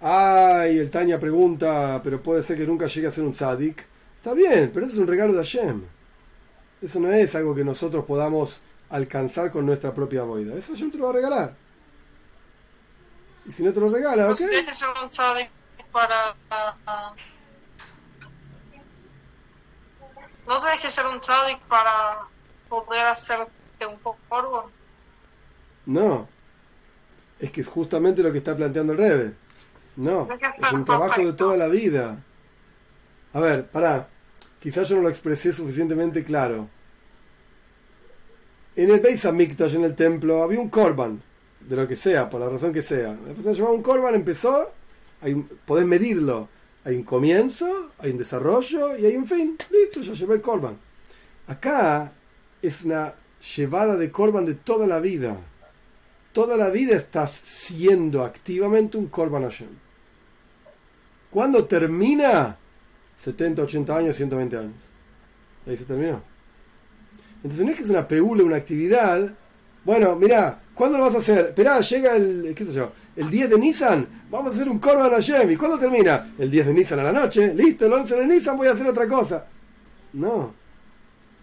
Ay, el Tania pregunta, pero puede ser que nunca llegue a ser un tzadik. Está bien, pero eso es un regalo de Hashem. Eso no es algo que nosotros podamos alcanzar con nuestra propia boida. Eso yo te lo voy a regalar. Y si no te lo regala, ¿ok? Tienes que ser un tzadik para... ¿No tienes que ser un tzadik para poder hacerte un poco polvo? No. Es que es justamente lo que está planteando el Rebe. No. Es un trabajo de toda la vida. A ver, pará. Quizás yo no lo expresé suficientemente claro. En el Beis Hamikdash, en el templo, había un korban, de lo que sea, por la razón que sea. La persona llamaba un korban, empezó, hay podés medirlo. Hay un comienzo, hay un desarrollo y hay un fin. Listo, ya llevé el korban. Acá es una llevada de korban de toda la vida. Toda la vida estás siendo activamente un korban Hashem. ¿Cuándo termina? 70, 80 años, 120 años. Ahí se terminó. Entonces no es que es una peula, una actividad. Bueno, mira, ¿cuándo lo vas a hacer? Esperá, llega el, qué sé yo, el 10 de Nissan, vamos a hacer un Korban Hashem. ¿Y cuándo termina? El 10 de Nissan a la noche. Listo, el 11 de Nissan voy a hacer otra cosa. No.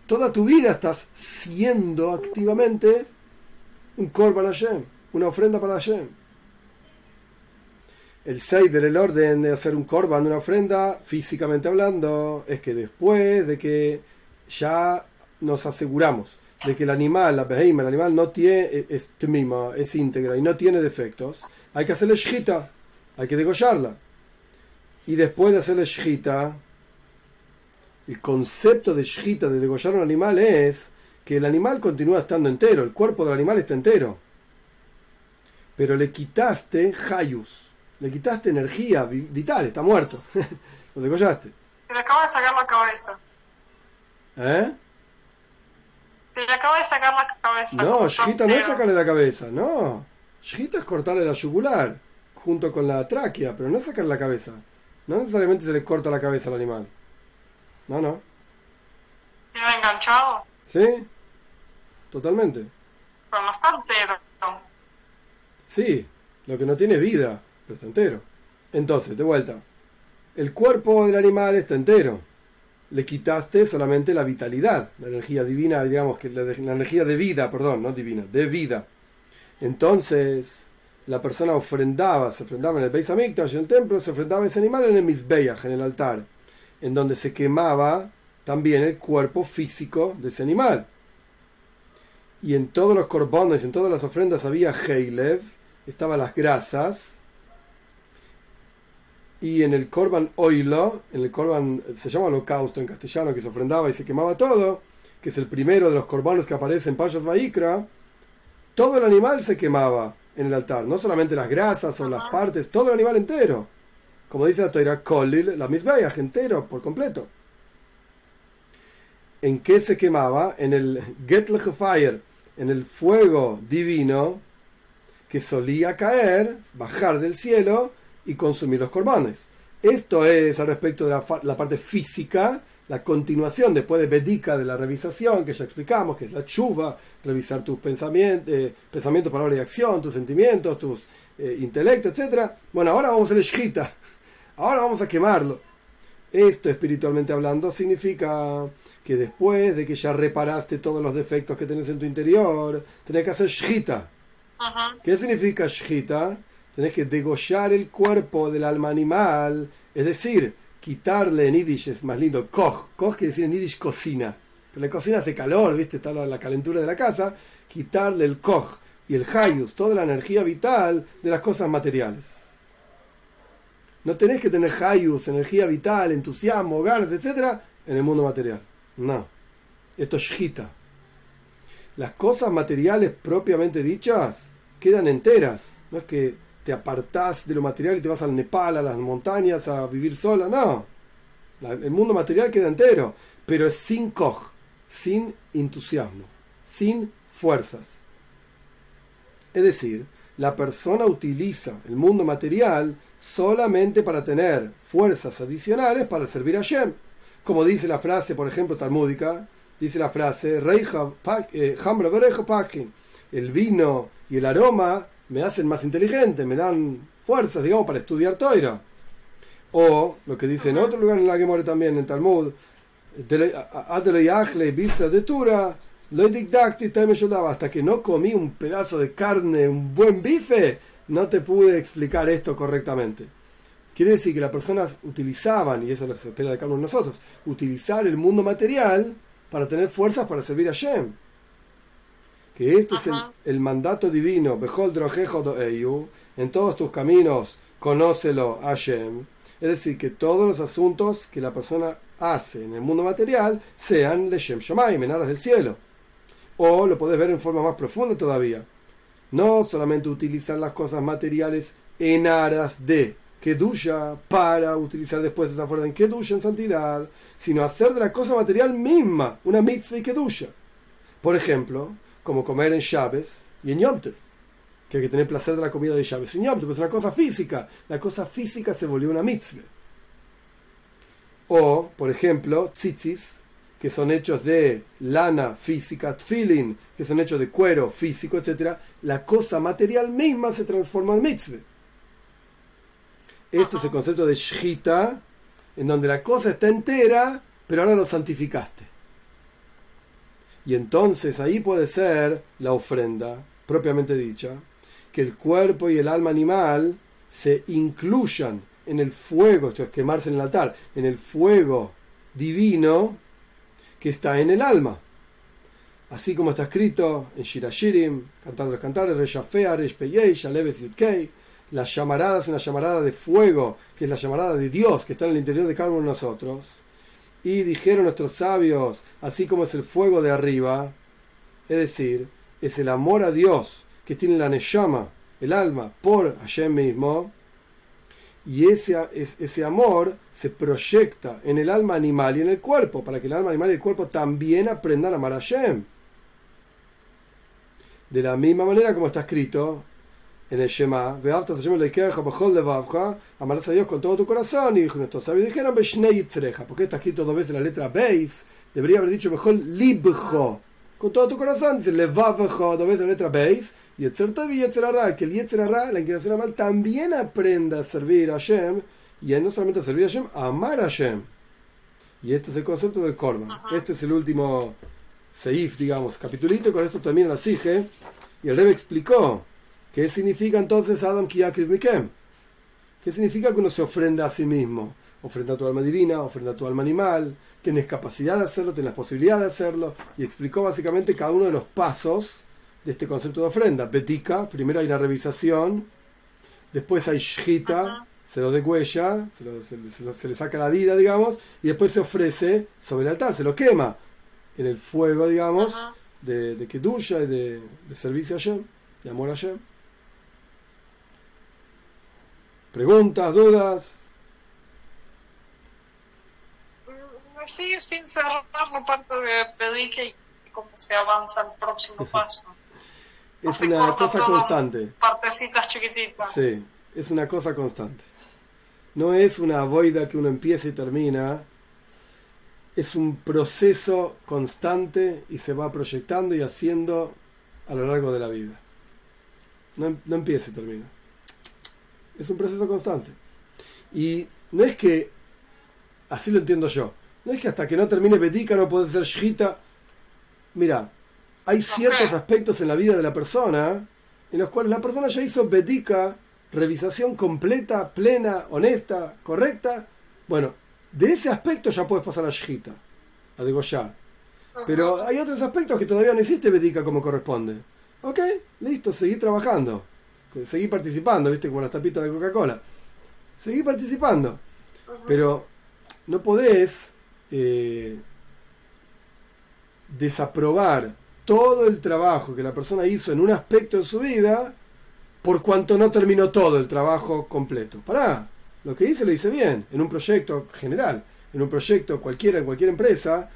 Toda tu vida estás siendo activamente un Korban Hashem, una ofrenda para Hashem. El Seider, el orden de hacer un Korban, una ofrenda, físicamente hablando, es que después de que ya nos aseguramos de que el animal, la beheima, el animal no tiene, es tmima, es íntegra y no tiene defectos, hay que hacerle shita, hay que degollarla. Y después de hacerle shita, el concepto de shita, de degollar un animal, es que el animal continúa estando entero, el cuerpo del animal está entero. Pero le quitaste Hayus, le quitaste energía vital, está muerto. Lo degollaste. Se le acaba de sacar la cabeza. ¿Eh? Se le acaba de sacar la cabeza. No, Shita no es sacarle la cabeza, no. Shita es cortarle la yugular junto con la tráquea, pero no es sacarle la cabeza. No necesariamente se le corta la cabeza al animal. No, no. ¿Tiene enganchado? Sí, totalmente. Pero no está entero. Sí, lo que no tiene vida, pero está entero. Entonces, de vuelta. El cuerpo del animal está entero. Le quitaste solamente la vitalidad, la energía divina, digamos que la, la energía de vida, perdón, no divina, de vida. Entonces, la persona ofrendaba, se ofrendaba en el Beis Hamikdash, en el templo, se ofrendaba ese animal en el Mizbeach, en el altar, en donde se quemaba también el cuerpo físico de ese animal. Y en todos los corbones, en todas las ofrendas había Heilev, estaban las grasas, y en el Corban Oilo, en el Corban, se llama holocausto en castellano, que se ofrendaba y se quemaba todo, que es el primero de los corbanos que aparece en Payas Vaikra, todo el animal se quemaba en el altar, no solamente las grasas o las partes, todo el animal entero. Como dice la Torah, Kolil, la misma entero, por completo. ¿En qué se quemaba? En el Get Fire, en el fuego divino que solía caer, bajar del cielo y consumir los corbanes. Esto es al respecto de la, parte física, la continuación después de Bedica de la revisación, que ya explicamos, que es la chuva, revisar tus pensamientos, eh, pensamientos, palabras y acción, tus sentimientos, tus eh, intelecto, etc. Bueno, ahora vamos a la shita, ahora vamos a quemarlo. Esto, espiritualmente hablando, significa que después de que ya reparaste todos los defectos que tenés en tu interior, tenés que hacer shita. ¿Qué significa shita? Tenés que degollar el cuerpo del alma animal, es decir, quitarle en Yiddish, es más lindo, koch, koch quiere decir en Yiddish cocina, pero la cocina hace calor, ¿viste? Está la, calentura de la casa, quitarle el koch y el hayus, toda la energía vital de las cosas materiales. No tenés que tener hayus, energía vital, entusiasmo, ganas, etc. en el mundo material. No. Esto es shita. Las cosas materiales propiamente dichas quedan enteras. No es que te apartás de lo material y te vas al Nepal, a las montañas, a vivir sola. No. el mundo material queda entero, pero es sin coj, sin entusiasmo, sin fuerzas. Es decir, la persona utiliza el mundo material solamente para tener fuerzas adicionales para servir a Shem. Como dice la frase, por ejemplo, talmúdica, dice la frase, eh, el vino y el aroma me hacen más inteligente, me dan fuerzas, digamos, para estudiar Toira. O lo que dice en otro lugar en la que muere también, en Talmud, hasta que no comí un pedazo de carne, un buen bife, no te pude explicar esto correctamente. Quiere decir que las personas utilizaban, y eso lo espera de cada uno de nosotros, utilizar el mundo material para tener fuerzas para servir a Shem que este es el, mandato divino, en todos tus caminos, conócelo Hashem. Es decir, que todos los asuntos que la persona hace en el mundo material sean Leshem Shamayim, en aras del cielo. O lo puedes ver en forma más profunda todavía. No solamente utilizar las cosas materiales en aras de Kedusha para utilizar después esa fuerza en Kedusha, en santidad, sino hacer de la cosa material misma una mitzvah y Kedusha. Por ejemplo, como comer en Chávez y en Yom que hay que tener placer de la comida de Chávez y Yom es una cosa física. La cosa física se volvió una mitzvah. O, por ejemplo, tzitzis, que son hechos de lana física, tfilin, que son hechos de cuero físico, etc. La cosa material misma se transforma en mitzvah. Esto es el concepto de shita, en donde la cosa está entera, pero ahora lo santificaste. Y entonces ahí puede ser la ofrenda, propiamente dicha, que el cuerpo y el alma animal se incluyan en el fuego, esto es quemarse en el altar, en el fuego divino que está en el alma. Así como está escrito en Shirashirim, cantando los cantares, Reshafea, Reshpeyei, Shaleves Yutkei, las llamaradas en la llamarada de fuego, que es la llamarada de Dios que está en el interior de cada uno de nosotros y dijeron nuestros sabios, así como es el fuego de arriba, Es decir, es el amor a Dios que tiene la Neshama, el alma, por Hashem mismo. Y ese, ese amor se proyecta en el alma animal y en el cuerpo, para que el alma animal y el cuerpo también aprendan a amar a Hashem. De la misma manera como está escrito en el Shema, amarás a Dios con todo tu corazón, y nuestros sabios dijeron, porque está escrito dos veces la letra Beis, debería haber dicho mejor Libjo, con todo tu corazón, dice Levavjo, dos veces la letra Beis, y y que el Yetzerara, la inclinación mal, también aprenda a servir a Hashem, y no solamente a servir a Hashem, a amar a Hashem. Y este es el concepto del Korban. Este es el último Seif, digamos, capitulito, con esto termina la Sige, y el Rebbe explicó ¿Qué significa entonces Adam Kiyakriv Mikem? ¿Qué significa que uno se ofrenda a sí mismo? Ofrenda a tu alma divina, ofrenda a tu alma animal, tienes capacidad de hacerlo, tienes posibilidad de hacerlo, y explicó básicamente cada uno de los pasos de este concepto de ofrenda. Betika, primero hay una revisación, después hay shita, se lo degüella, se, se, le saca la vida, digamos, y después se ofrece sobre el altar, se lo quema en el fuego, digamos, de, de Kedusha y de, de servicio a Hashem, de amor a Hashem. ¿Preguntas, dudas? Me sigue sin cerrar la parte de pedir y cómo se avanza al próximo paso. es una cosa constante. Partecitas chiquititas. Sí, es una cosa constante. No es una boida que uno empieza y termina. Es un proceso constante y se va proyectando y haciendo a lo largo de la vida. No, no empieza y termina. Es un proceso constante. Y no es que, así lo entiendo yo, no es que hasta que no termine Bedika no puede ser Shita. Mira, hay ciertos aspectos en la vida de la persona en los cuales la persona ya hizo Bedika, revisación completa, plena, honesta, correcta. Bueno, de ese aspecto ya puedes pasar a Shita, a degollar. Pero hay otros aspectos que todavía no hiciste Bedika como corresponde. Ok, listo, seguí trabajando seguí participando, ¿viste? Como las tapitas de Coca-Cola. Seguí participando. Pero no podés eh, desaprobar todo el trabajo que la persona hizo en un aspecto de su vida por cuanto no terminó todo el trabajo completo. Pará, lo que hice lo hice bien, en un proyecto general, en un proyecto cualquiera, en cualquier empresa,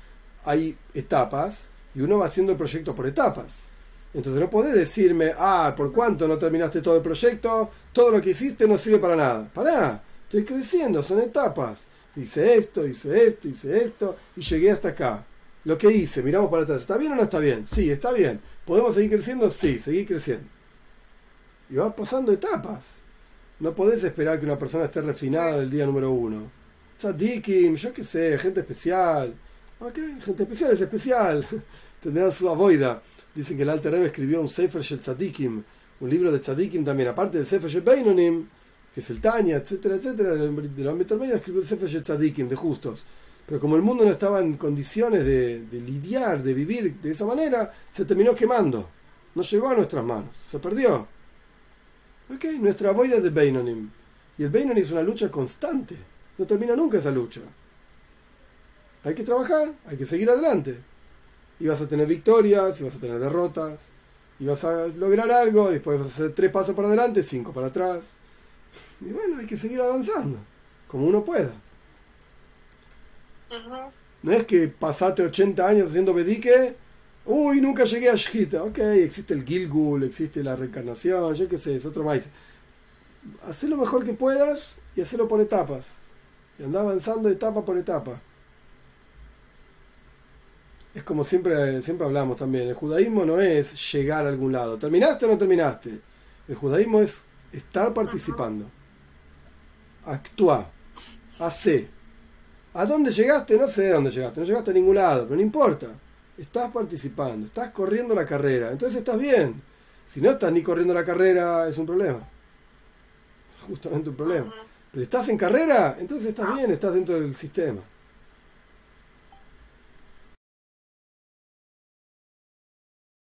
hay etapas y uno va haciendo el proyecto por etapas. Entonces no podés decirme, ah, por cuánto no terminaste todo el proyecto, todo lo que hiciste no sirve para nada. Pará, estoy creciendo, son etapas. Hice esto, hice esto, hice esto y llegué hasta acá. Lo que hice, miramos para atrás, ¿está bien o no está bien? Sí, está bien. ¿Podemos seguir creciendo? Sí, seguir creciendo. Y va pasando etapas. No podés esperar que una persona esté refinada del día número uno. Sadikim, yo qué sé, gente especial. Ok, gente especial es especial. Tendrán su avoida. Dicen que el Alter Rebbe escribió un Sefer Shel Tzadikim, un libro de Tzadikim también, aparte del Sefer Shel Beinonim, que es el Tanya, etcétera, etcétera, del ámbito medio, escribió el Sefer Shel Tzadikim, de justos. Pero como el mundo no estaba en condiciones de, lidiar, de vivir de esa manera, se terminó quemando. No llegó a nuestras manos, se perdió. Ok, nuestra boida de Beinonim. Y el Beinonim es una lucha constante. No termina nunca esa lucha. Hay que trabajar, hay que seguir adelante y vas a tener victorias, y vas a tener derrotas, y vas a lograr algo, después vas a hacer tres pasos para adelante, cinco para atrás. Y bueno, hay que seguir avanzando, como uno pueda. No es que pasaste 80 años haciendo bedique, uy, nunca llegué a Shita. Ok, existe el Gilgul, existe la reencarnación, yo qué sé, es otro maíz. Haz lo mejor que puedas y hacerlo por etapas. Y anda avanzando etapa por etapa. Es como siempre, siempre hablamos también, el judaísmo no es llegar a algún lado. ¿Terminaste o no terminaste? El judaísmo es estar participando. Actúa. Hace. ¿A dónde llegaste? No sé dónde llegaste. No llegaste a ningún lado, pero no importa. Estás participando, estás corriendo la carrera. Entonces estás bien. Si no estás ni corriendo la carrera, es un problema. Es justamente un problema. Pero estás en carrera, entonces estás bien, estás dentro del sistema.